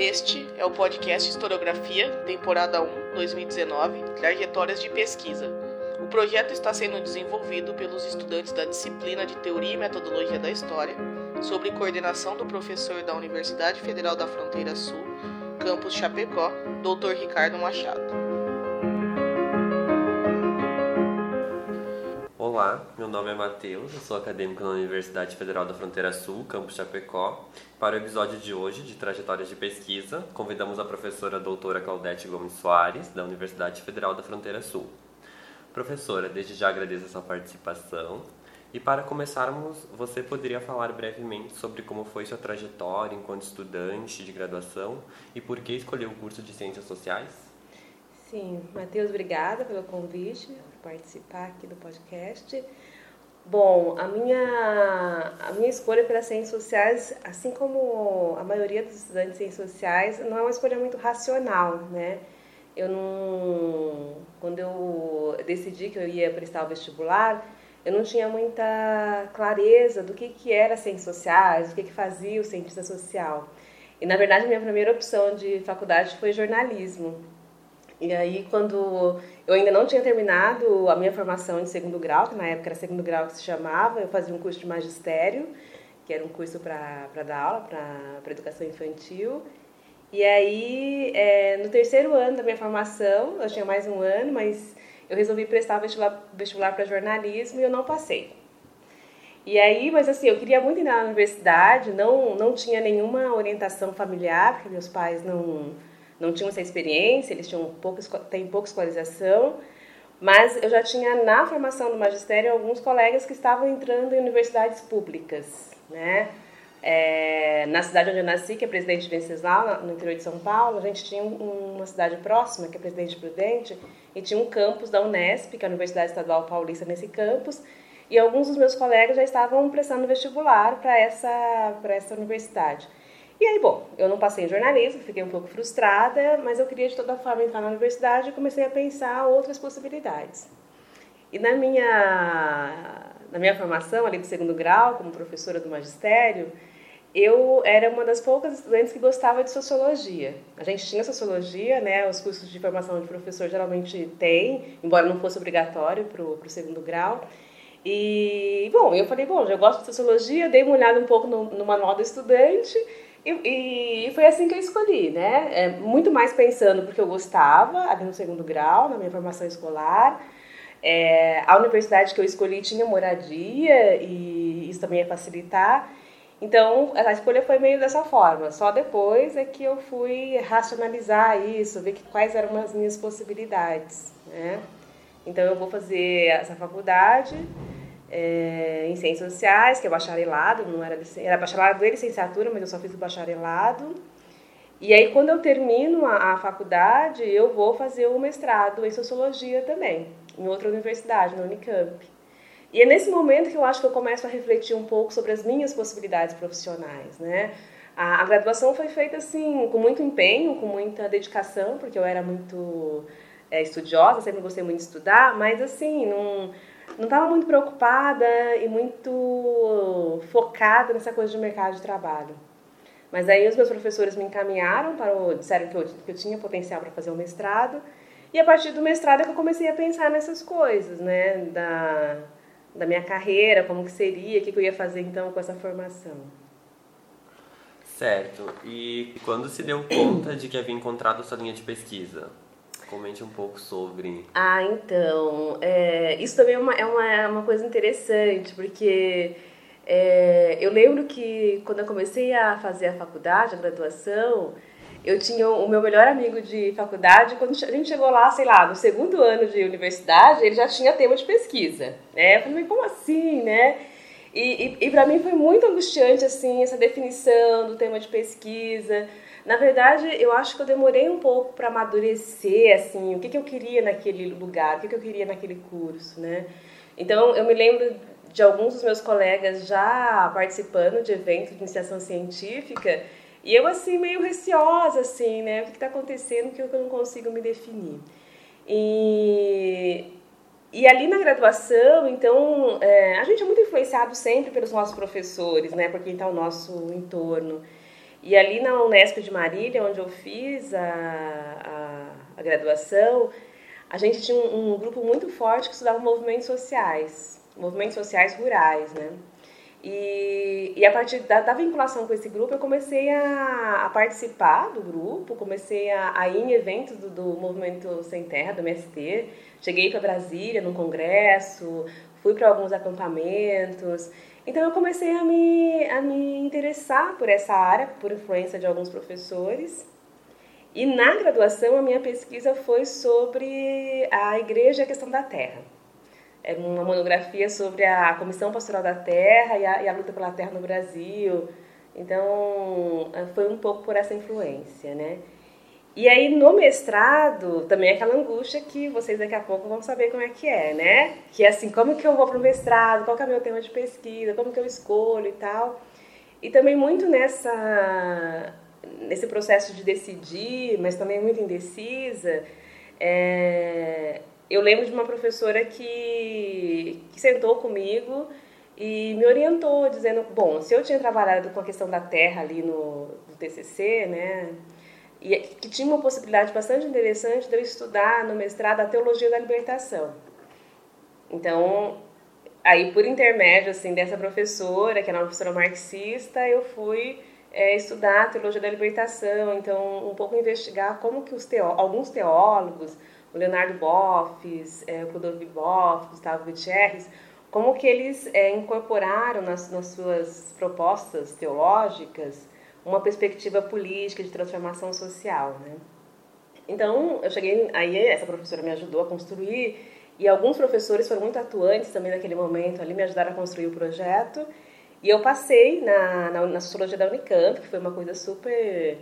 Este é o podcast Historiografia, temporada 1, 2019, Trajetórias de Pesquisa. O projeto está sendo desenvolvido pelos estudantes da disciplina de Teoria e Metodologia da História, sob coordenação do professor da Universidade Federal da Fronteira Sul, campus Chapecó, Dr. Ricardo Machado. Olá, meu nome é Matheus, eu sou acadêmico na Universidade Federal da Fronteira Sul, campus Chapecó. Para o episódio de hoje, de Trajetórias de Pesquisa, convidamos a professora doutora Claudete Gomes Soares, da Universidade Federal da Fronteira Sul. Professora, desde já agradeço a sua participação. E para começarmos, você poderia falar brevemente sobre como foi sua trajetória enquanto estudante de graduação e por que escolheu o curso de Ciências Sociais? Sim, Matheus, obrigada pelo convite participar aqui do podcast. Bom, a minha, a minha escolha pelas ciências sociais, assim como a maioria dos estudantes de ciências sociais, não é uma escolha muito racional, né? Eu não, quando eu decidi que eu ia prestar o vestibular, eu não tinha muita clareza do que, que era ciências sociais, do que, que fazia o cientista social. E, na verdade, minha primeira opção de faculdade foi jornalismo. E aí, quando eu ainda não tinha terminado a minha formação de segundo grau, que na época era segundo grau que se chamava, eu fazia um curso de magistério, que era um curso para dar aula, para educação infantil. E aí, é, no terceiro ano da minha formação, eu tinha mais um ano, mas eu resolvi prestar vestibular, vestibular para jornalismo e eu não passei. E aí, mas assim, eu queria muito ir na universidade, não, não tinha nenhuma orientação familiar, porque meus pais não não tinham essa experiência, eles tinham pouco, têm pouca escolarização, mas eu já tinha na formação do magistério alguns colegas que estavam entrando em universidades públicas, né? É, na cidade onde eu nasci, que é Presidente Venceslau, no interior de São Paulo, a gente tinha uma cidade próxima, que é Presidente Prudente, e tinha um campus da Unesp, que é a Universidade Estadual Paulista, nesse campus, e alguns dos meus colegas já estavam prestando vestibular para essa, essa universidade. E aí, bom, eu não passei em jornalismo, fiquei um pouco frustrada, mas eu queria de toda forma entrar na universidade e comecei a pensar outras possibilidades. E na minha, na minha formação, ali do segundo grau, como professora do magistério, eu era uma das poucas estudantes que gostava de sociologia. A gente tinha sociologia, né? Os cursos de formação de professor geralmente têm, embora não fosse obrigatório para o segundo grau. E, bom, eu falei, bom, já gosto de sociologia, dei uma olhada um pouco no, no manual do estudante e, e, foi assim que eu escolhi, né? É, muito mais pensando porque eu gostava, ali no segundo grau, na minha formação escolar. É, a universidade que eu escolhi tinha moradia e isso também ia facilitar. Então, a escolha foi meio dessa forma. Só depois é que eu fui racionalizar isso, ver que, quais eram as minhas possibilidades, né? Então, eu vou fazer essa faculdade é, em Ciências Sociais, que é bacharelado, não era, era bacharelado e licenciatura, mas eu só fiz o bacharelado. E aí, quando eu termino a, a faculdade, eu vou fazer o mestrado em Sociologia também, em outra universidade, na Unicamp. E é nesse momento que eu acho que eu começo a refletir um pouco sobre as minhas possibilidades profissionais, né? A, a graduação foi feita assim, com muito empenho, com muita dedicação, porque eu era muito é, estudiosa, sempre gostei muito de estudar, mas assim, não não estava muito preocupada e muito focada nessa coisa de mercado de trabalho. Mas aí os meus professores me encaminharam para o, disseram que eu, que eu tinha potencial para fazer o mestrado. E a partir do mestrado é que eu comecei a pensar nessas coisas, né, da, da minha carreira, como que seria, o que, que eu ia fazer então com essa formação. Certo. E quando se deu conta de que havia encontrado sua linha de pesquisa? Comente um pouco sobre. Ah, então. É, isso também é uma, é uma, é uma coisa interessante, porque é, eu lembro que quando eu comecei a fazer a faculdade, a graduação, eu tinha o meu melhor amigo de faculdade, quando a gente chegou lá, sei lá, no segundo ano de universidade, ele já tinha tema de pesquisa, né? Eu falei, como assim, né? E, e, e para mim foi muito angustiante, assim, essa definição do tema de pesquisa, na verdade, eu acho que eu demorei um pouco para amadurecer, assim, o que, que eu queria naquele lugar, o que, que eu queria naquele curso, né? Então, eu me lembro de alguns dos meus colegas já participando de eventos de iniciação científica e eu, assim, meio receosa, assim, né? O que está acontecendo que eu não consigo me definir. E, e ali na graduação, então, é, a gente é muito influenciado sempre pelos nossos professores, né? Por quem está ao nosso entorno. E ali na Unesp de Marília, onde eu fiz a, a, a graduação, a gente tinha um, um, grupo muito forte que estudava movimentos sociais, movimentos sociais rurais, né? E, e a partir da, da, vinculação com esse grupo, eu comecei a, a participar do grupo, comecei a, a, ir em eventos do, do Movimento Sem Terra, do MST. Cheguei para Brasília, num congresso, fui para alguns acampamentos. Então, eu comecei a me, a me interessar por essa área, por influência de alguns professores. E na graduação, a minha pesquisa foi sobre a igreja e a questão da terra é uma monografia sobre a Comissão Pastoral da Terra e a, e a, luta pela terra no Brasil. Então, é, foi um pouco por essa influência, né? E aí, no mestrado, também é aquela angústia que vocês daqui a pouco vão saber como é que é, né? Que é assim, como que eu vou para o mestrado, qual é o meu tema de pesquisa, como que eu escolho e tal. E também muito nessa, nesse processo de decidir, mas também muito indecisa, é, eu lembro de uma professora que, que sentou comigo e me orientou, dizendo, bom, se eu tinha trabalhado com a questão da terra ali no, no TCC, né, e que tinha uma possibilidade bastante interessante de eu estudar no mestrado a teologia da libertação. Então, aí por intermédio assim dessa professora, que era uma professora marxista, eu fui é, estudar a teologia da libertação, então um pouco investigar como que os teó alguns teólogos o Leonardo Boffes, é, o Clodovis Boff, Gustavo Gutierrez, como que eles é, incorporaram nas, nas suas propostas teológicas uma perspectiva política de transformação social, né? Então, eu cheguei, aí essa professora me ajudou a construir e alguns professores foram muito atuantes também naquele momento ali, me ajudaram a construir o projeto. E eu passei na, na, na sociologia da Unicamp, que foi uma coisa super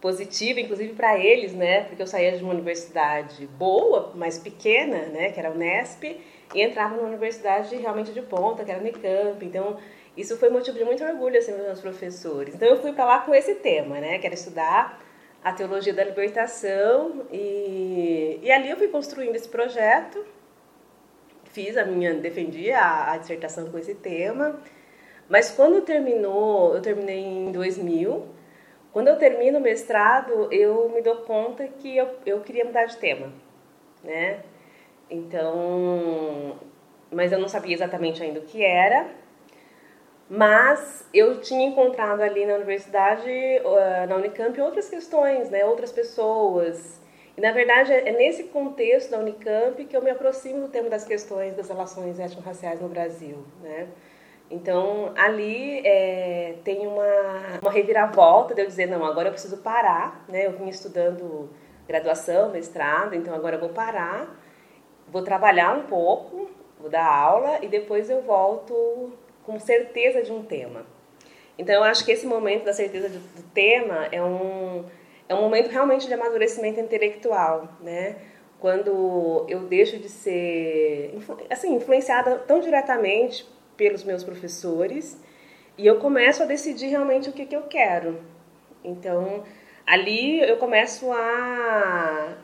positiva, inclusive para eles, né? Porque eu saía de uma universidade boa, mas pequena, né? Que era a Unesp, e entrava numa universidade realmente de ponta, que era a Unicamp. Então, isso foi motivo de muito orgulho, assim, dos meus professores. Então, eu fui para lá com esse tema, né? Era estudar a teologia da libertação. E, e ali eu fui construindo esse projeto. Fiz a minha, defendi a, a dissertação com esse tema. Mas quando terminou, eu terminei em 2000, quando eu termino o mestrado, eu me dou conta que eu, eu queria mudar de tema, né? Então, mas eu não sabia exatamente ainda o que era. Mas eu tinha encontrado ali na universidade, na Unicamp, outras questões, né? Outras pessoas. E, na verdade, é nesse contexto da Unicamp que eu me aproximo do tema das questões das relações étnico-raciais no Brasil, né? Então, ali é, tem uma, uma reviravolta de eu dizer, não, agora eu preciso parar, né? Eu vim estudando graduação, mestrado, então agora eu vou parar, vou trabalhar um pouco, vou dar aula e depois eu volto com certeza de um tema. Então, eu acho que esse momento da certeza do tema é um, é um momento realmente de amadurecimento intelectual, né? Quando eu deixo de ser, assim, influenciada tão diretamente pelos meus professores e eu começo a decidir realmente o que, que eu quero. Então, ali eu começo a,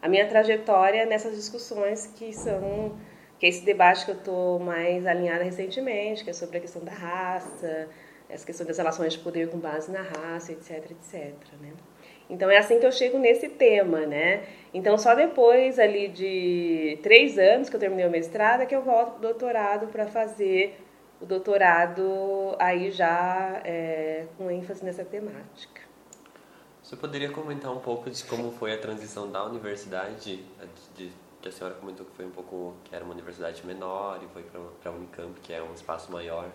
a minha trajetória nessas discussões que são que é esse debate que eu estou mais alinhada recentemente, que é sobre a questão da raça, essa questão das relações de poder com base na raça, etc, etc, né? Então é assim que eu chego nesse tema, né? Então só depois ali de três anos que eu terminei o mestrado é que eu volto para o doutorado para fazer o doutorado aí já é, com ênfase nessa temática. Você poderia comentar um pouco de como foi a transição da universidade, de, a senhora comentou que foi um pouco que era uma universidade menor e foi para a Unicamp, que é um espaço maior.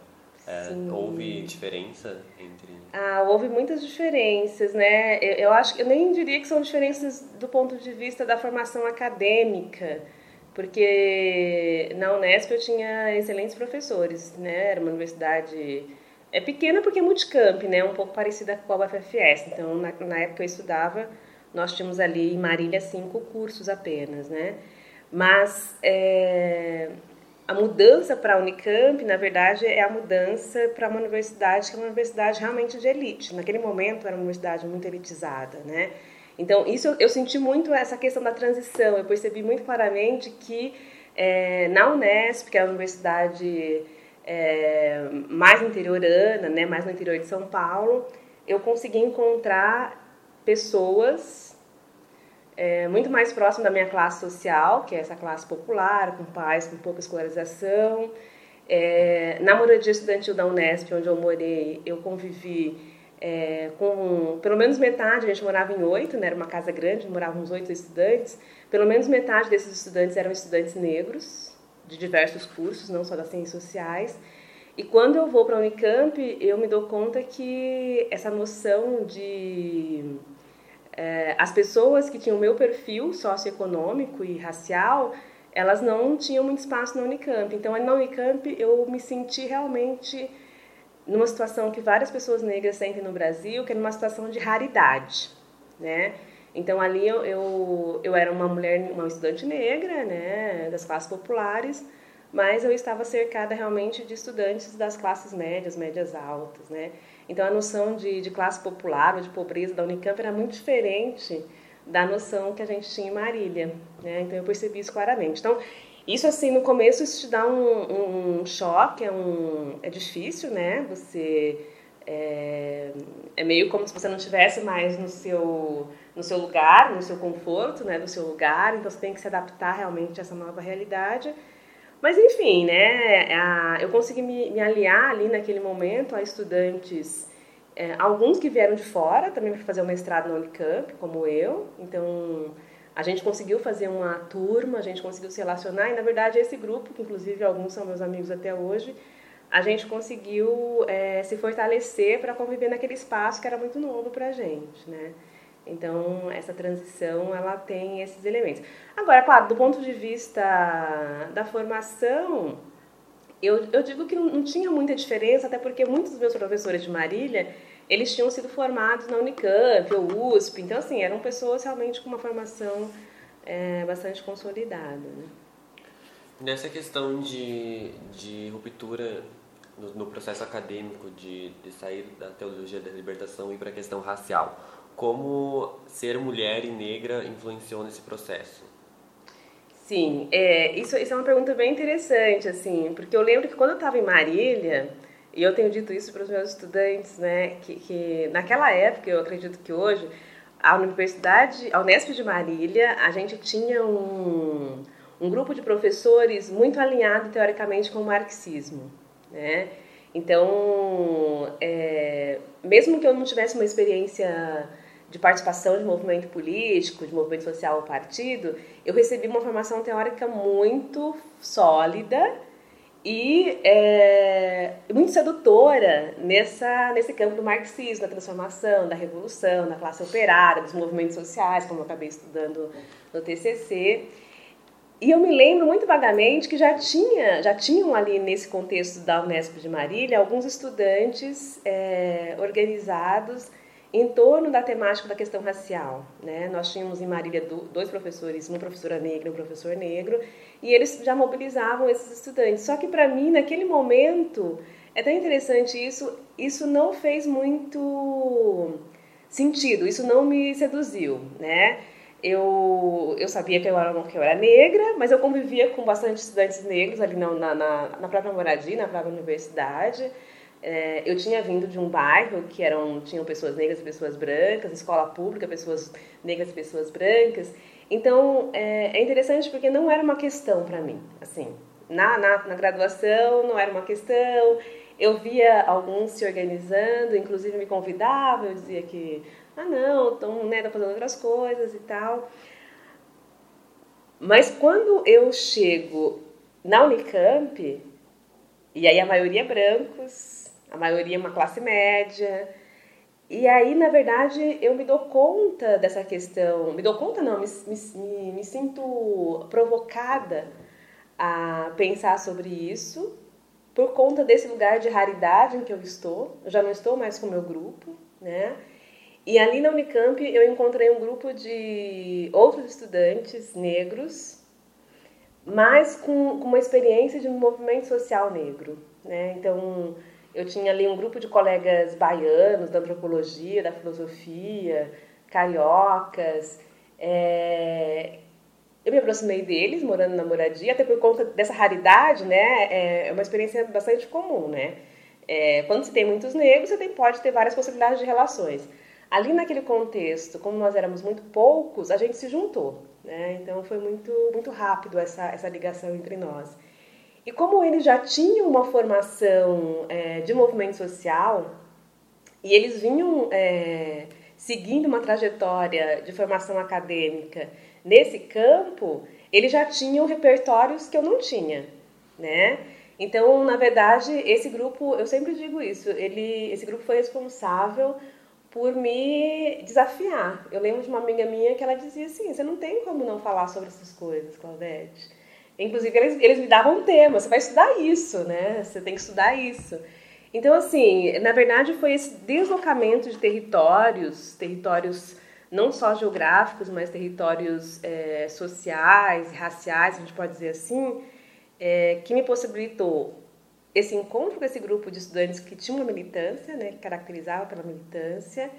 É, houve diferença entre. Ah, houve muitas diferenças, né? Eu, eu acho eu nem diria que são diferenças do ponto de vista da formação acadêmica porque na Unesp eu tinha excelentes professores, né? Era uma universidade é pequena porque é multicamp, né? Um pouco parecida com a UFFS. Então, na, na época eu estudava, nós tínhamos ali em Marília cinco cursos apenas, né? Mas é, a mudança para a Unicamp, na verdade, é a mudança para uma universidade que é uma universidade realmente de elite. Naquele momento era uma universidade muito elitizada, né? Então, isso eu, senti muito essa questão da transição. Eu percebi muito claramente que é, na Unesp, que é a universidade é, mais interiorana, né, mais no interior de São Paulo, eu consegui encontrar pessoas é, muito mais próximas da minha classe social, que é essa classe popular, com pais com pouca escolarização. É, na moradia estudantil da Unesp, onde eu morei, eu convivi é, com pelo menos metade, a gente morava em oito, né, era uma casa grande, moravam uns oito estudantes, pelo menos metade desses estudantes eram estudantes negros, de diversos cursos, não só das ciências sociais. E quando eu vou para a Unicamp, eu me dou conta que essa noção de é, as pessoas que tinham o meu perfil socioeconômico e racial, elas não tinham muito espaço na Unicamp. Então, na Unicamp, eu me senti realmente numa situação que várias pessoas negras sentem no Brasil, que é numa situação de raridade, né? Então ali eu, eu, eu era uma mulher, uma estudante negra, né, das classes populares, mas eu estava cercada realmente de estudantes das classes médias, médias altas, né? Então a noção de, de classe popular ou de pobreza da Unicamp era muito diferente da noção que a gente tinha em Marília, né? Então eu percebi isso claramente. Então isso assim no começo isso te dá um, um choque, é um é difícil, né? Você é, é meio como se você não estivesse mais no seu no seu lugar, no seu conforto, né, do seu lugar. Então você tem que se adaptar realmente a essa nova realidade. Mas enfim, né, a, eu consegui me, me, aliar ali naquele momento a estudantes, é, alguns que vieram de fora também para fazer o mestrado na Unicamp, como eu. Então a gente conseguiu fazer uma turma, a gente conseguiu se relacionar e na verdade esse grupo, que inclusive alguns são meus amigos até hoje, a gente conseguiu é, se fortalecer para conviver naquele espaço que era muito novo para a gente, né? Então, essa transição, ela tem esses elementos. Agora, claro, do ponto de vista da formação, eu, eu digo que não, tinha muita diferença, até porque muitos dos meus professores de Marília, eles tinham sido formados na Unicamp ou USP, então, assim, eram pessoas realmente com uma formação é, bastante consolidada. Né? Nessa questão de, de ruptura no, no processo acadêmico, de, de sair da teologia da libertação e para a questão racial, como ser mulher e negra influenciou nesse processo? Sim, é, isso, isso é uma pergunta bem interessante, assim, porque eu lembro que quando eu estava em Marília, e eu tenho dito isso para os meus estudantes, né, que, que naquela época, eu acredito que hoje, a Universidade, a Unesp de Marília, a gente tinha um, um grupo de professores muito alinhado teoricamente com o marxismo, né? Então, é, mesmo que eu não tivesse uma experiência de participação de movimento político, de movimento social ou partido, eu recebi uma formação teórica muito sólida e é, muito sedutora nessa, nesse campo do marxismo, da transformação, da revolução, da classe operária, dos movimentos sociais, como eu acabei estudando no TCC. E eu me lembro muito vagamente que já tinha, já tinham ali nesse contexto da Unesp de Marília alguns estudantes é, organizados em torno da temática da questão racial. Né? Nós tínhamos em Marília dois professores, uma professora negra e um professor negro, e eles já mobilizavam esses estudantes. Só que para mim, naquele momento, é tão interessante isso, isso não fez muito sentido, isso não me seduziu, né? Eu, eu sabia que eu, era, que eu era negra, mas eu convivia com bastante estudantes negros ali na, na, na própria moradia, na própria universidade. É, eu tinha vindo de um bairro que eram tinham pessoas negras e pessoas brancas, escola pública, pessoas negras e pessoas brancas. Então é, é interessante porque não era uma questão para mim, assim, na, na, na, graduação não era uma questão. Eu via alguns se organizando, inclusive me convidavam, eu dizia que ah não, estão né, fazendo outras coisas e tal. Mas quando eu chego na Unicamp, e aí a maioria é brancos, a maioria é uma classe média. E aí, na verdade, eu me dou conta dessa questão, me dou conta não, me, me, me sinto provocada a pensar sobre isso por conta desse lugar de raridade em que eu estou. Eu já não estou mais com o meu grupo, né? E ali na Unicamp eu encontrei um grupo de outros estudantes negros, mas com, com uma experiência de um movimento social negro, né? Então, eu tinha ali um grupo de colegas baianos da antropologia, da filosofia, cariocas. É... Eu me aproximei deles, morando na moradia, até por conta dessa raridade, né? É uma experiência bastante comum, né? É, quando se tem muitos negros, você tem, pode ter várias possibilidades de relações. Ali naquele contexto, como nós éramos muito poucos, a gente se juntou. Né? Então foi muito, muito rápido essa, essa ligação entre nós. E como eles já tinham uma formação é, de movimento social, e eles vinham é, seguindo uma trajetória de formação acadêmica nesse campo, eles já tinham repertórios que eu não tinha, né? Então, na verdade, esse grupo, eu sempre digo isso, ele, esse grupo foi responsável por me desafiar. Eu lembro de uma amiga minha que ela dizia assim: você não tem como não falar sobre essas coisas, Claudete. Inclusive, eles, eles me davam um tema: você vai estudar isso, né? Você tem que estudar isso. Então, assim, na verdade, foi esse deslocamento de territórios, territórios não só geográficos, mas territórios é, sociais, raciais, a gente pode dizer assim, é, que me possibilitou esse encontro com esse grupo de estudantes que tinha uma militância, né, que caracterizava pela militância,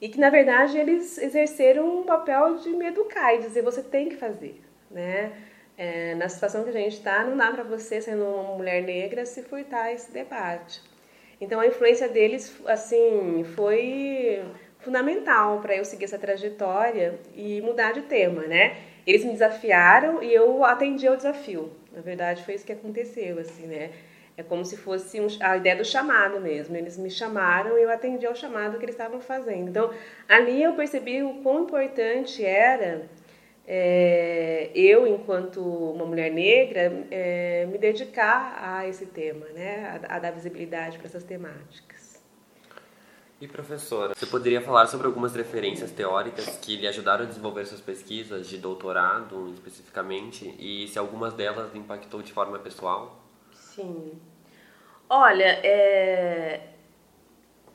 e que na verdade eles exerceram um papel de me educar e dizer você tem que fazer, né? É, na situação que a gente está, não dá para você, sendo uma mulher negra, se furtar esse debate. Então a influência deles, assim, foi fundamental para eu seguir essa trajetória e mudar de tema, né? Eles me desafiaram e eu atendi ao desafio. Na verdade, foi isso que aconteceu, assim, né? É como se fosse um, a ideia do chamado mesmo. Eles me chamaram e eu atendi ao chamado que eles estavam fazendo. Então, ali eu percebi o quão importante era é, eu, enquanto uma mulher negra, é, me dedicar a esse tema, né? a, a dar visibilidade para essas temáticas. E professora, você poderia falar sobre algumas referências teóricas que lhe ajudaram a desenvolver suas pesquisas de doutorado, especificamente, e se algumas delas impactou de forma pessoal? Sim. Olha, é...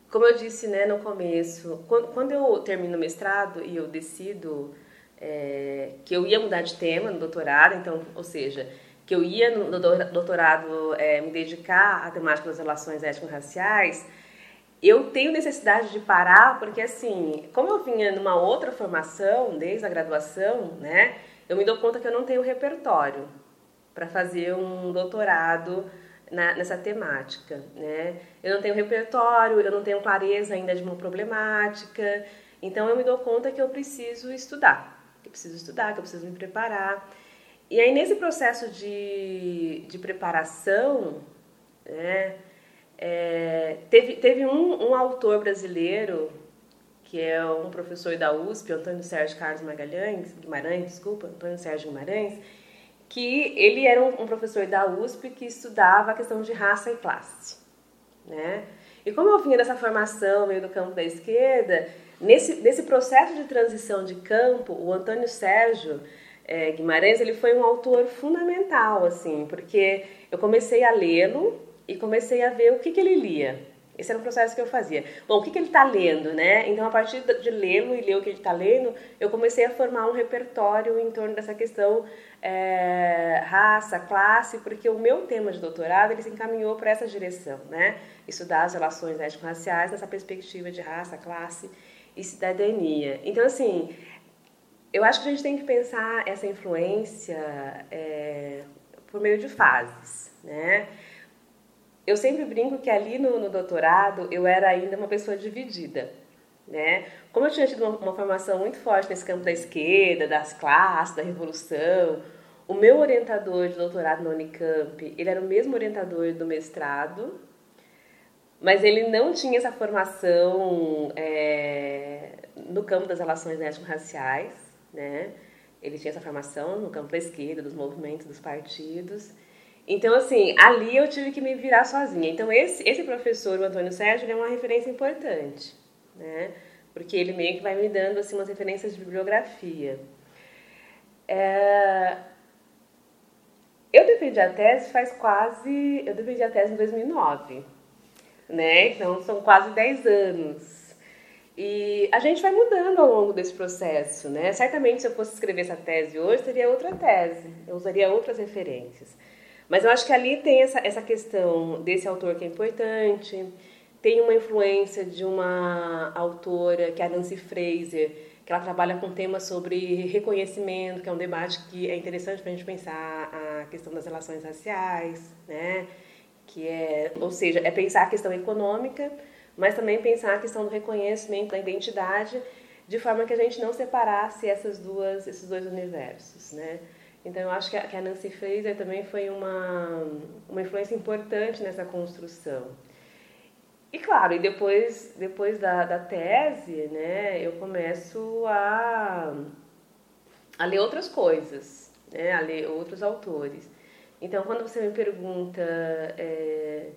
como eu disse né, no começo, quando eu termino o mestrado e eu decido é... que eu ia mudar de tema no doutorado, então, ou seja, que eu ia no doutorado é, me dedicar à temática das relações étnico-raciais, eu tenho necessidade de parar porque assim, como eu vinha numa outra formação desde a graduação, né, eu me dou conta que eu não tenho repertório para fazer um doutorado na, nessa temática, né? Eu não tenho repertório, eu não tenho clareza ainda de uma problemática, então eu me dou conta que eu preciso estudar, que eu preciso estudar, que eu preciso me preparar. E aí nesse processo de, de preparação, né? É, teve teve um, um autor brasileiro, que é um professor da USP, Antônio Sérgio Carlos Magalhães, Guimarães, desculpa, Antônio Sérgio Guimarães, que ele era um, um professor da USP que estudava a questão de raça e classe, né? E como eu vinha dessa formação meio do campo da esquerda, nesse, nesse processo de transição de campo, o Antônio Sérgio é, Guimarães ele foi um autor fundamental, assim, porque eu comecei a lê-lo e comecei a ver o que, que ele lia. Esse era o processo que eu fazia. Bom, o que, que ele está lendo, né? Então, a partir de lê-lo e ler o que ele está lendo, eu comecei a formar um repertório em torno dessa questão é, raça, classe, porque o meu tema de doutorado ele se encaminhou para essa direção, né? Estudar as relações étnico-raciais nessa perspectiva de raça, classe e cidadania. Então, assim, eu acho que a gente tem que pensar essa influência é, por meio de fases, né? eu sempre brinco que ali no, no, doutorado eu era ainda uma pessoa dividida, né? Como eu tinha tido uma, uma, formação muito forte nesse campo da esquerda, das classes, da revolução, o meu orientador de doutorado na Unicamp, ele era o mesmo orientador do mestrado, mas ele não tinha essa formação é, no campo das relações étnico-raciais, né? Ele tinha essa formação no campo da esquerda, dos movimentos, dos partidos. Então, assim, ali eu tive que me virar sozinha. Então, esse, esse professor, o Antônio Sérgio, é uma referência importante, né? Porque ele meio que vai me dando, assim, umas referências de bibliografia. É... Eu defendi a tese faz quase... Eu defendi a tese em 2009, né? Então, são quase 10 anos. E a gente vai mudando ao longo desse processo, né? Certamente, se eu fosse escrever essa tese hoje, seria outra tese. Eu usaria outras referências. Mas eu acho que ali tem essa, essa questão desse autor que é importante, tem uma influência de uma autora, que é a Nancy Fraser, que ela trabalha com temas sobre reconhecimento, que é um debate que é interessante para a gente pensar a questão das relações raciais, né? Que é, ou seja, é pensar a questão econômica, mas também pensar a questão do reconhecimento da identidade, de forma que a gente não separasse essas duas, esses dois universos, né? Então eu acho que a, Nancy Fraser também foi uma, uma influência importante nessa construção. E claro, e depois, depois da, da tese, né, eu começo a, a ler outras coisas, né, a ler outros autores. Então, quando você me pergunta é,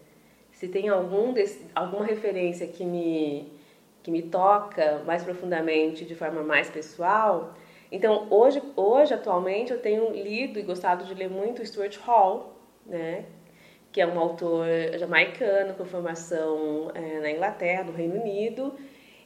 se tem algum desse, alguma referência que me, que me toca mais profundamente, de forma mais pessoal, então hoje, hoje atualmente, eu tenho lido e gostado de ler muito Stuart Hall, né, que é um autor jamaicano com formação é, na Inglaterra, no Reino Unido,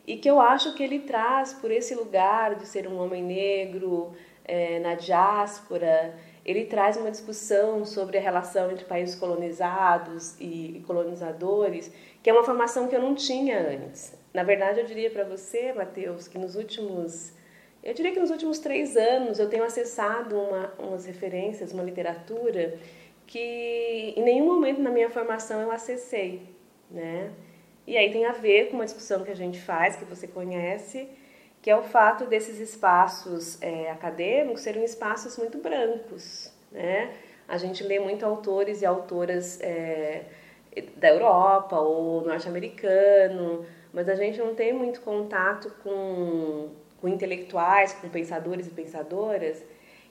e que eu acho que ele traz por esse lugar de ser um homem negro é, na diáspora, ele traz uma discussão sobre a relação entre países colonizados e colonizadores, que é uma formação que eu não tinha antes. Na verdade, eu diria para você, Matheus, que nos últimos eu diria que nos últimos três anos eu tenho acessado uma, umas referências, uma literatura que em nenhum momento na minha formação eu acessei, né? E aí tem a ver com uma discussão que a gente faz, que você conhece, que é o fato desses espaços é, acadêmicos serem espaços muito brancos, né? A gente lê muito autores e autoras é, da Europa ou norte-americano, mas a gente não tem muito contato com, com intelectuais, com pensadores e pensadoras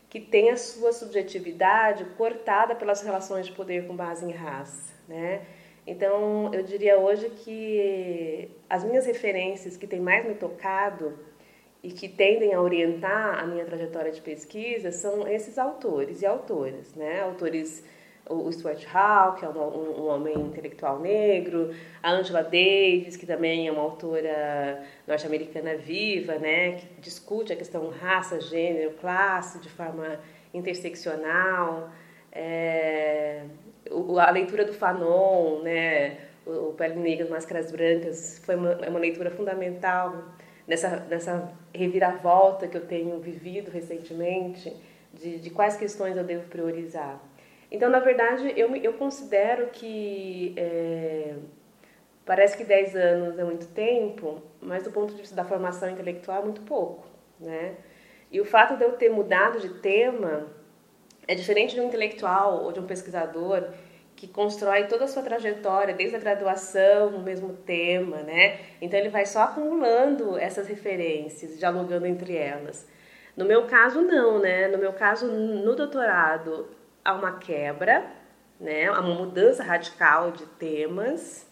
que tem a sua subjetividade cortada pelas relações de poder com base em raça, né? Então, eu diria hoje que as minhas referências que têm mais me tocado e que tendem a orientar a minha trajetória de pesquisa são esses autores e autoras, né? Autores o Stuart Hall, que é um, um, homem intelectual negro, a Angela Davis, que também é uma autora norte-americana viva, né, que discute a questão raça, gênero, classe de forma interseccional, é, a leitura do Fanon, né, o Pele Negra, Máscaras Brancas, foi uma, é uma leitura fundamental nessa, nessa reviravolta que eu tenho vivido recentemente, de, de quais questões eu devo priorizar. Então, na verdade, eu, eu considero que é, parece que 10 anos é muito tempo, mas do ponto de vista da formação intelectual é muito pouco, né? E o fato de eu ter mudado de tema é diferente de um intelectual ou de um pesquisador que constrói toda a sua trajetória desde a graduação no mesmo tema, né? Então ele vai só acumulando essas referências, dialogando entre elas. No meu caso não, né? No meu caso no doutorado há uma quebra, né, há uma mudança radical de temas,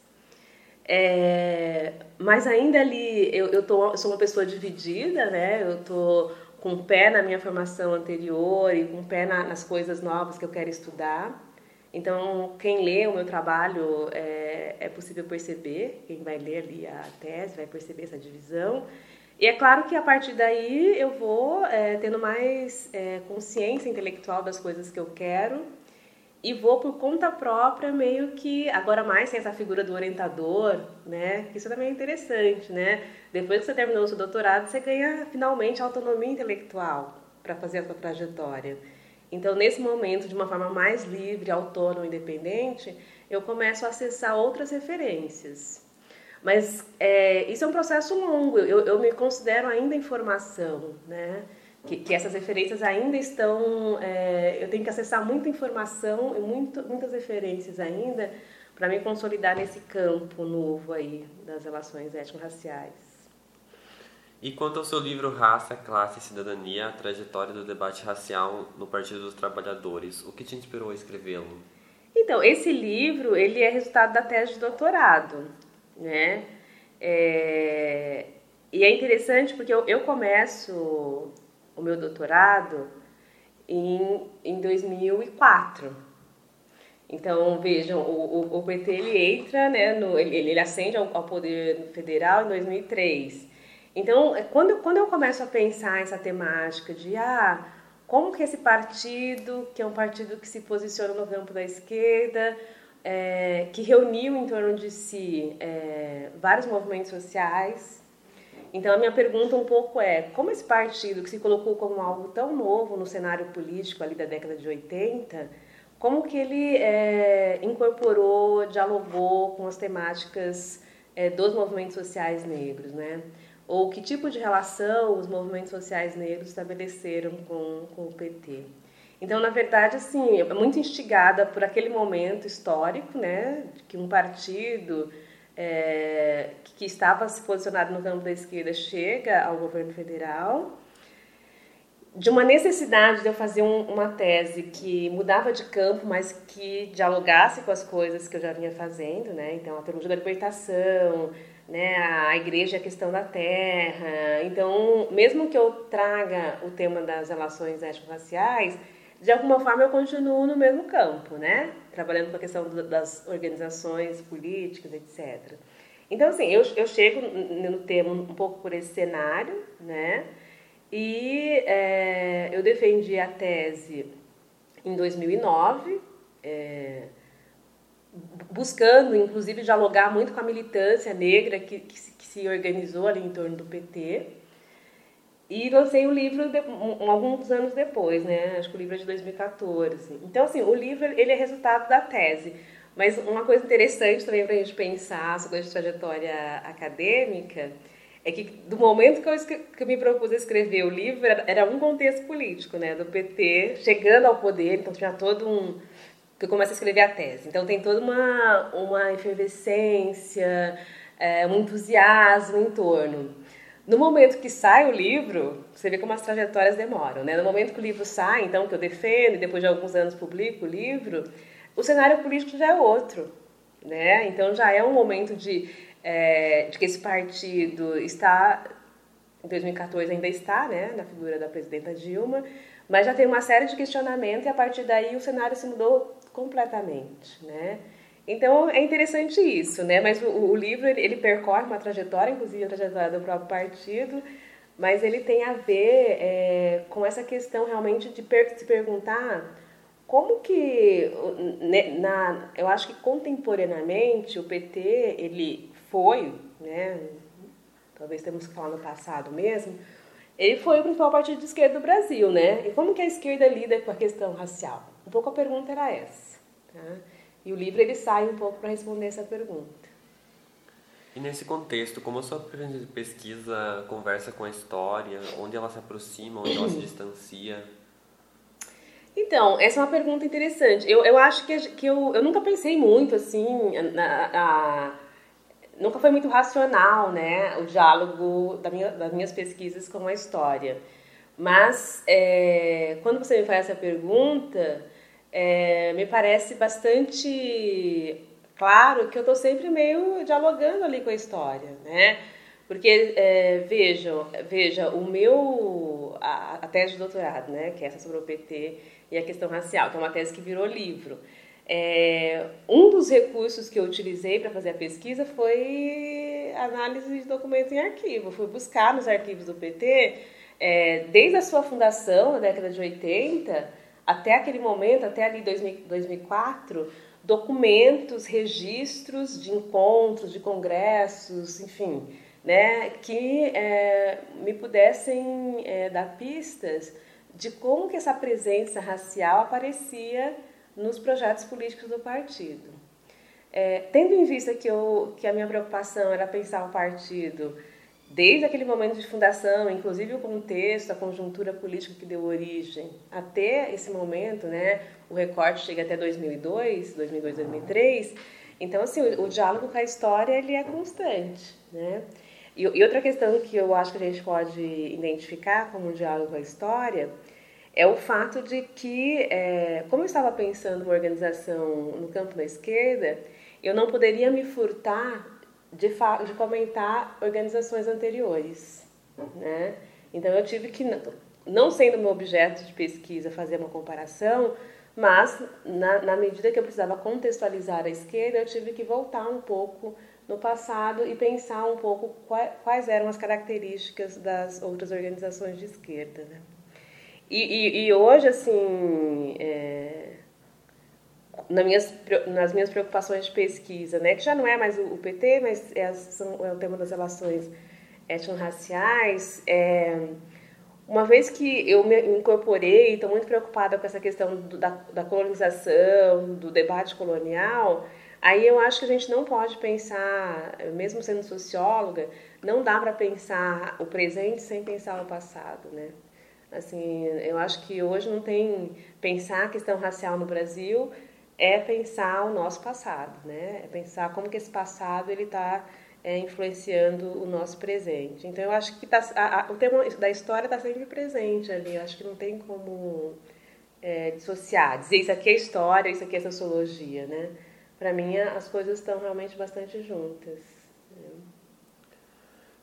é, mas ainda ali eu, eu, tô, eu sou uma pessoa dividida, né, eu tô com o pé na minha formação anterior e com o pé na, nas coisas novas que eu quero estudar. Então, quem lê o meu trabalho é, é possível perceber, quem vai ler ali a tese vai perceber essa divisão. E é claro que a partir daí eu vou é, tendo mais é, consciência intelectual das coisas que eu quero e vou por conta própria meio que agora mais sem essa figura do orientador, né? Isso também é interessante, né? Depois que você terminou o seu doutorado, você ganha finalmente autonomia intelectual para fazer a sua trajetória. Então, nesse momento, de uma forma mais livre, autônoma, independente, eu começo a acessar outras referências. Mas é, isso é um processo longo, eu, eu me considero ainda em formação, né? Que, que essas referências ainda estão. É, eu tenho que acessar muita informação e muito, muitas referências ainda para me consolidar nesse campo novo aí das relações étnico-raciais. E quanto ao seu livro Raça, Classe e Cidadania, a trajetória do debate racial no Partido dos Trabalhadores, o que te inspirou a escrevê-lo? Então, esse livro, ele é resultado da tese de doutorado né? É, e é interessante porque eu, eu começo o meu doutorado em, em 2004. Então, vejam, o, o, o PT ele entra, né, no, ele, ele ascende ao, ao poder federal em 2003. Então, é, quando, quando eu começo a pensar essa temática de, ah, como que esse partido, que é um partido que se posiciona no campo da esquerda, é, que reuniu em torno de si é, vários movimentos sociais. Então, a minha pergunta um pouco é: como esse partido, que se colocou como algo tão novo no cenário político ali da década de 80, como que ele é, incorporou, dialogou com as temáticas é, dos movimentos sociais negros, né? Ou que tipo de relação os movimentos sociais negros estabeleceram com, com o PT. Então, na verdade, assim, é muito instigada por aquele momento histórico, né, que um partido é, que estava se posicionado no campo da esquerda chega ao governo federal, de uma necessidade de eu fazer um, uma tese que mudava de campo, mas que dialogasse com as coisas que eu já vinha fazendo, né? Então, a teologia da libertação, né, a igreja é a questão da terra. Então, mesmo que eu traga o tema das relações étnico-raciais, de alguma forma eu continuo no mesmo campo, né? Trabalhando com a questão das organizações políticas, etc. Então, assim, eu, eu chego no tema um pouco por esse cenário, né? E é, eu defendi a tese em 2009, é, buscando, inclusive, dialogar muito com a militância negra que, que, se, que se organizou ali em torno do PT. E lancei o livro de, um, alguns anos depois, né? Acho que o livro é de 2014. Então, assim, o livro ele é resultado da tese. Mas uma coisa interessante também para a gente pensar sobre a trajetória acadêmica é que do momento que eu, que eu me propus a escrever o livro, era, era, um contexto político, né? Do PT chegando ao poder, então tinha todo um... que eu começo a escrever a tese. Então tem toda uma, uma efervescência, é, um entusiasmo em torno. No momento que sai o livro, você vê como as trajetórias demoram, né? No momento que o livro sai, então, que eu defendo, e depois de alguns anos publico o livro, o cenário político já é outro, né? Então, já é um momento de, é, de que esse partido está, em 2014 ainda está, né, na figura da presidenta Dilma, mas já tem uma série de questionamentos e a partir daí o cenário se mudou completamente, né? Então é interessante isso, né? Mas o, o livro ele, ele, percorre uma trajetória, inclusive a trajetória do próprio partido, mas ele tem a ver é, com essa questão realmente de per se perguntar como que né, na, eu acho que contemporaneamente o PT ele foi, né? Talvez temos que falar no passado mesmo. Ele foi o principal partido de esquerda do Brasil, né? E como que a esquerda lida com a questão racial? Um pouco a pergunta era essa. Tá? E o livro ele sai um pouco para responder essa pergunta. E nesse contexto, como a sua pesquisa conversa com a história, onde ela se aproxima, onde ela se distancia? Então, essa é uma pergunta interessante. Eu, eu acho que, que eu, eu nunca pensei muito assim, na, a, nunca foi muito racional, né, o diálogo da minha, das minhas pesquisas com a história. Mas, é, quando você me faz essa pergunta, é, me parece bastante claro que eu estou sempre meio dialogando ali com a história, né? Porque, é, veja, o meu, a, a, tese de doutorado, né, que é essa sobre o PT e a questão racial, que é uma tese que virou livro. É, um dos recursos que eu utilizei para fazer a pesquisa foi análise de documentos em arquivo. Fui buscar nos arquivos do PT, é, desde a sua fundação, na década de 80, até aquele momento, até ali 2004, documentos, registros de encontros, de congressos, enfim, né, que é, me pudessem é, dar pistas de como que essa presença racial aparecia nos projetos políticos do partido. É, tendo em vista que, eu, que a minha preocupação era pensar o partido desde aquele momento de fundação, inclusive o contexto, a conjuntura política que deu origem, até esse momento, né, o recorte chega até 2002, 2002, 2003. Então, assim, o, o diálogo com a história ele é constante, né? E, e, outra questão que eu acho que a gente pode identificar como um diálogo com a história é o fato de que, é, como eu estava pensando uma organização no campo da esquerda, eu não poderia me furtar de, de comentar organizações anteriores, né? Então eu tive que, não sendo meu objeto de pesquisa fazer uma comparação, mas na, na medida que eu precisava contextualizar a esquerda, eu tive que voltar um pouco no passado e pensar um pouco quais, eram as características das outras organizações de esquerda. Né? E, e, e, hoje, assim, é, nas minhas, nas minhas preocupações de pesquisa, né, que já não é mais o, PT, mas é, são, é o tema das relações étnico-raciais, é, uma vez que eu me incorporei, estou muito preocupada com essa questão do, da, da colonização, do debate colonial, aí eu acho que a gente não pode pensar, mesmo sendo socióloga, não dá para pensar o presente sem pensar o passado, né? Assim, eu acho que hoje não tem pensar a questão racial no Brasil é pensar o nosso passado, né? É pensar como que esse passado ele está é, influenciando o nosso presente. Então eu acho que tá, a, a, o tema da história está sempre presente ali. Eu acho que não tem como é, dissociar, dizer isso aqui é história, isso aqui é sociologia, né? Para mim as coisas estão realmente bastante juntas. Né?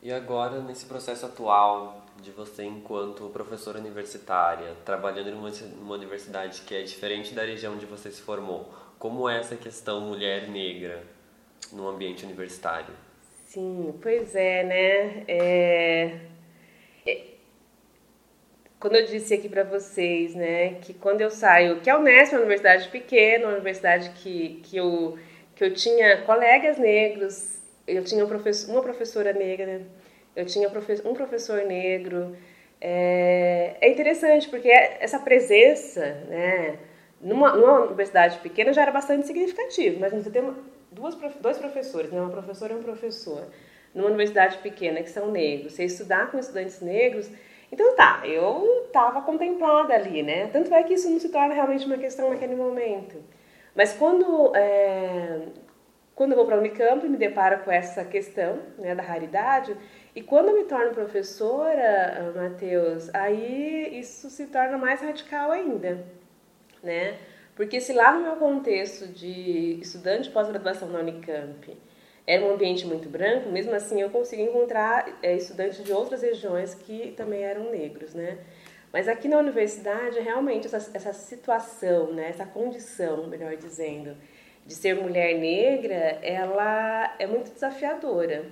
E agora nesse processo atual de você enquanto professora universitária, trabalhando em uma universidade que é diferente da região onde você se formou, como é essa questão mulher negra no ambiente universitário? Sim, pois é, né? É... é quando eu disse aqui para vocês, né, que quando eu saio, que a Unesp é uma universidade pequena, uma universidade que, que, eu, que eu tinha colegas negros, eu tinha um professor, uma professora negra, eu tinha um professor negro. É, é interessante porque essa presença, né, numa, numa universidade pequena já era bastante significativo, mas você tem duas, dois professores, né, uma professora e um professor, numa universidade pequena que são negros, você estudar com estudantes negros, então tá, eu estava contemplada ali, né? Tanto é que isso não se torna realmente uma questão naquele momento. Mas quando, é, quando eu vou para a Unicamp e me deparo com essa questão né, da raridade, e quando eu me torno professora, Matheus, aí isso se torna mais radical ainda, né? Porque se lá no meu contexto de estudante de pós-graduação na Unicamp era um ambiente muito branco, mesmo assim eu consigo encontrar é, estudantes de outras regiões que também eram negros, né? Mas aqui na universidade, realmente, essa, essa situação, né, essa condição, melhor dizendo, de ser mulher negra, ela é muito desafiadora.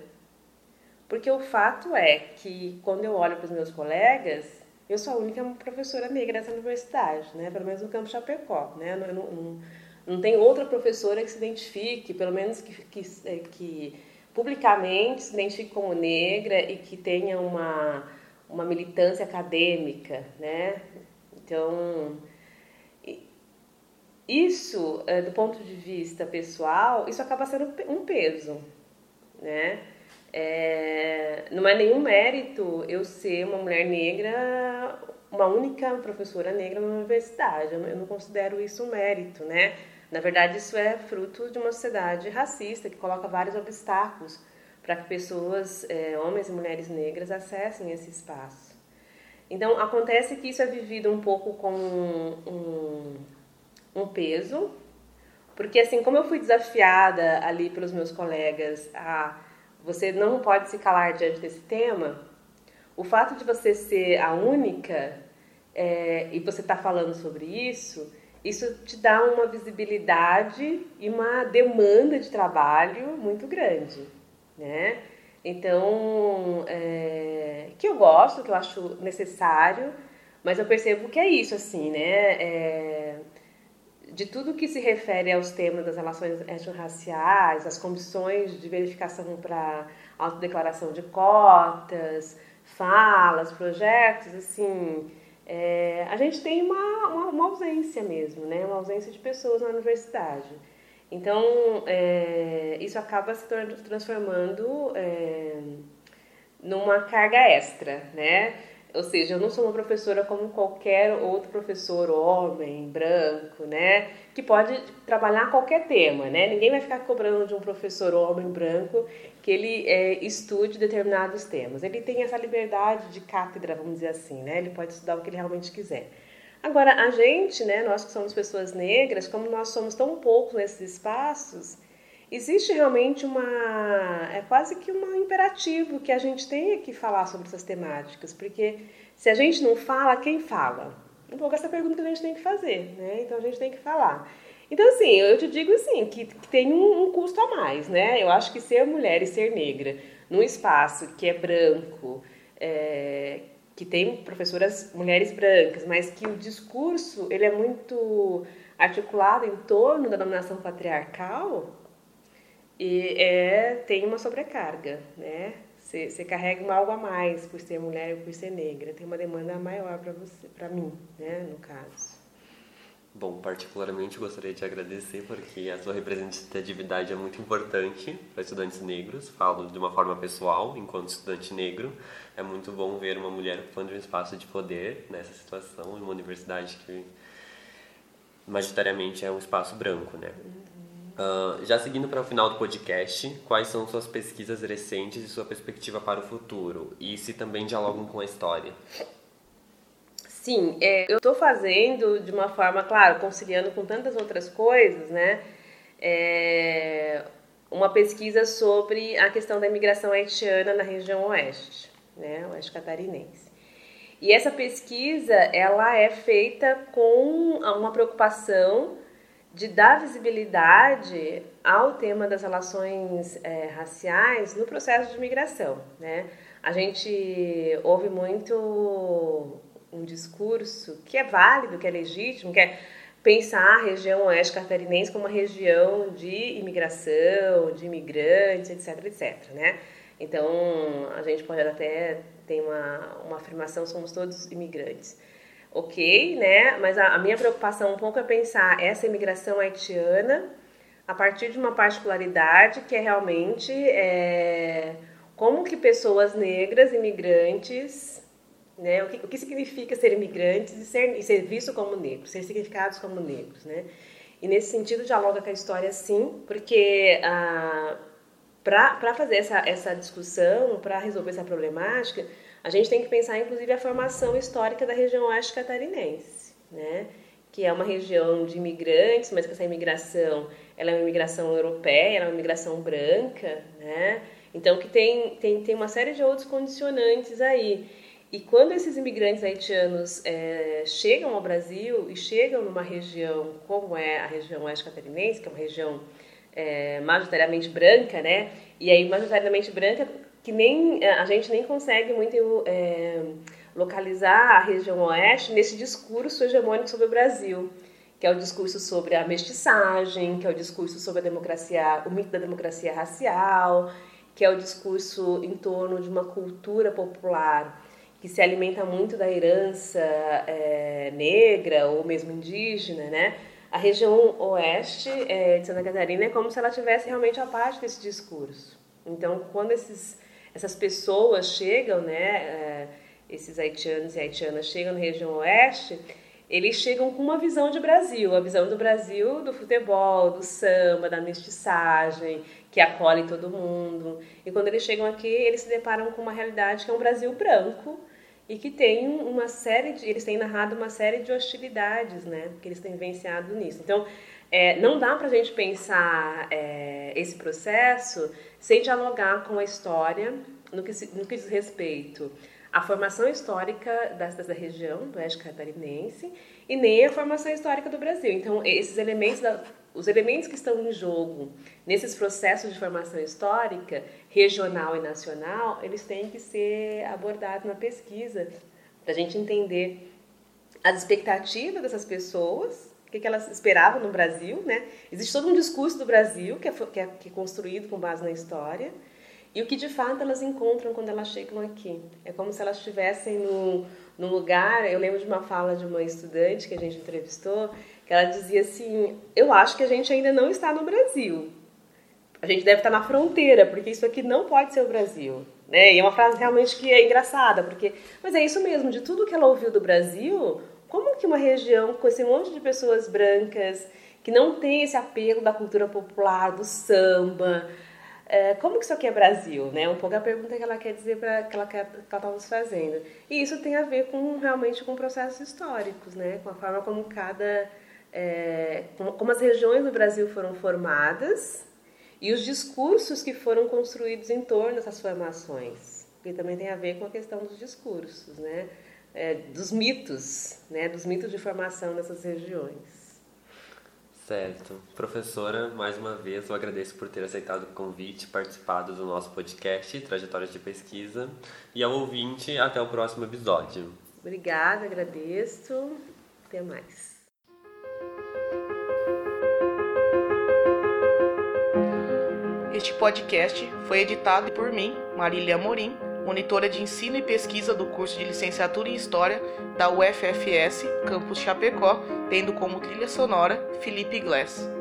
Porque o fato é que, quando eu olho para os meus colegas, eu sou a única professora negra dessa universidade, né? pelo menos no campo Chapecó. Né? Não, não, não tem outra professora que se identifique, pelo menos que, que, é, que publicamente se identifique como negra e que tenha uma, uma militância acadêmica. Né? Então, isso, é, do ponto de vista pessoal, isso acaba sendo um peso. Né? É, não é nenhum mérito eu ser uma mulher negra, uma única professora negra na universidade. Eu não considero isso um mérito, né? Na verdade, isso é fruto de uma sociedade racista que coloca vários obstáculos para que pessoas, é, homens e mulheres negras, acessem esse espaço. Então, acontece que isso é vivido um pouco com um, um peso, porque assim, como eu fui desafiada ali pelos meus colegas a você não pode se calar diante desse tema, o fato de você ser a única é, e você estar tá falando sobre isso, isso te dá uma visibilidade e uma demanda de trabalho muito grande, né? Então, é, que eu gosto, que eu acho necessário, mas eu percebo que é isso, assim, né? É, de tudo que se refere aos temas das relações étnico-raciais, as comissões de verificação para autodeclaração de cotas, falas, projetos, assim, é, a gente tem uma, uma, uma, ausência mesmo, né? uma ausência de pessoas na universidade. Então, é, isso acaba se transformando é, numa carga extra, né? Ou seja, eu não sou uma professora como qualquer outro professor, homem, branco, né? Que pode trabalhar qualquer tema, né? Ninguém vai ficar cobrando de um professor homem branco que ele é, estude determinados temas. Ele tem essa liberdade de cátedra, vamos dizer assim, né? Ele pode estudar o que ele realmente quiser. Agora, a gente, né? Nós que somos pessoas negras, como nós somos tão poucos nesses espaços, existe realmente uma é quase que um imperativo que a gente tenha que falar sobre essas temáticas, porque se a gente não fala, quem fala? Um pouco essa pergunta que a gente tem que fazer, né? Então a gente tem que falar. Então assim, eu te digo assim que, que tem um, um, custo a mais, né? Eu acho que ser mulher e ser negra num espaço que é branco, é, que tem professoras mulheres brancas, mas que o discurso ele é muito articulado em torno da dominação patriarcal, e é, tem uma sobrecarga, né? você, carrega um algo a mais por ser mulher e por ser negra. Tem uma demanda maior para você, para mim, né, no caso. Bom, particularmente gostaria de agradecer porque a sua representatividade é muito importante para estudantes negros. Falo de uma forma pessoal, enquanto estudante negro, é muito bom ver uma mulher ocupando um espaço de poder nessa situação, em uma universidade que majoritariamente é um espaço branco, né? Uh, já seguindo para o final do podcast, quais são suas pesquisas recentes e sua perspectiva para o futuro? E se também dialogam com a história? Sim, é, eu estou fazendo de uma forma, claro, conciliando com tantas outras coisas, né? É, uma pesquisa sobre a questão da imigração haitiana na região oeste, né? Oeste catarinense. E essa pesquisa, ela é feita com uma preocupação de dar visibilidade ao tema das relações é, raciais no processo de imigração, né? A gente ouve muito um discurso que é válido, que é legítimo, que é pensar a região oeste catarinense como uma região de imigração, de imigrantes, etc, etc, né? Então, a gente pode até ter uma, uma afirmação, somos todos imigrantes. Ok, né? Mas a, a minha preocupação um pouco é pensar essa imigração haitiana a partir de uma particularidade que é realmente é, como que pessoas negras, imigrantes, né? O, que, o que significa ser imigrantes e ser, e ser visto como negros, ser significados como negros, né? E nesse sentido dialoga com a história sim, porque ah, para fazer essa, essa discussão, para resolver essa problemática, a gente tem que pensar inclusive a formação histórica da região oeste catarinense, né? que é uma região de imigrantes, mas que essa imigração ela é uma imigração europeia, ela é uma imigração branca, né? Então que tem, tem, tem uma série de outros condicionantes aí. E quando esses imigrantes haitianos é, chegam ao Brasil e chegam numa região como é a região oeste catarinense, que é uma região é, majoritariamente branca, né? E aí majoritariamente branca que nem a gente nem consegue muito é, localizar a região oeste nesse discurso hegemônico sobre o Brasil, que é o discurso sobre a mestiçagem, que é o discurso sobre a democracia, o mito da democracia racial, que é o discurso em torno de uma cultura popular que se alimenta muito da herança é, negra ou mesmo indígena, né? A região oeste é, de Santa Catarina é como se ela tivesse realmente a parte desse discurso. Então, quando esses, essas pessoas chegam, né, é, esses haitianos e haitianas chegam na região oeste, eles chegam com uma visão de Brasil, a visão do Brasil do futebol, do samba, da mestiçagem, que acolhe todo mundo. E quando eles chegam aqui, eles se deparam com uma realidade que é um Brasil branco, e que tem uma série de, eles têm narrado uma série de hostilidades, né, que eles têm vivenciado nisso. Então, é, não dá para a gente pensar é, esse processo sem dialogar com a história no que, no que diz respeito à formação histórica da, região do oeste catarinense e nem a formação histórica do Brasil. Então, esses elementos da, os elementos que estão em jogo nesses processos de formação histórica, regional e nacional, eles têm que ser abordados na pesquisa, para a gente entender as expectativas dessas pessoas, o que, que elas esperavam no Brasil, né? Existe todo um discurso do Brasil que é, que, é, que é construído com base na história, e o que de fato elas encontram quando elas chegam aqui. É como se elas estivessem no lugar. Eu lembro de uma fala de uma estudante que a gente entrevistou, ela dizia assim: Eu acho que a gente ainda não está no Brasil. A gente deve estar na fronteira, porque isso aqui não pode ser o Brasil. Né? E é uma frase realmente que é engraçada, porque. Mas é isso mesmo, de tudo que ela ouviu do Brasil, como que uma região com esse monte de pessoas brancas, que não tem esse apelo da cultura popular, do samba, é, como que isso aqui é Brasil, né? Um pouco a pergunta que ela quer dizer para que ela que ela está nos fazendo. E isso tem a ver com realmente com processos históricos, né? Com a forma como cada é, como as regiões do Brasil foram formadas e os discursos que foram construídos em torno dessas formações, que também tem a ver com a questão dos discursos, né? É, dos mitos, né? dos mitos de formação dessas regiões. Certo. Professora, mais uma vez eu agradeço por ter aceitado o convite, participado do nosso podcast Trajetórias de Pesquisa. E ao ouvinte, até o próximo episódio. Obrigada, agradeço. Até mais. Este podcast foi editado por mim, Marília Amorim, monitora de ensino e pesquisa do curso de licenciatura em História da UFFS, campus Chapecó, tendo como trilha sonora Felipe Glass.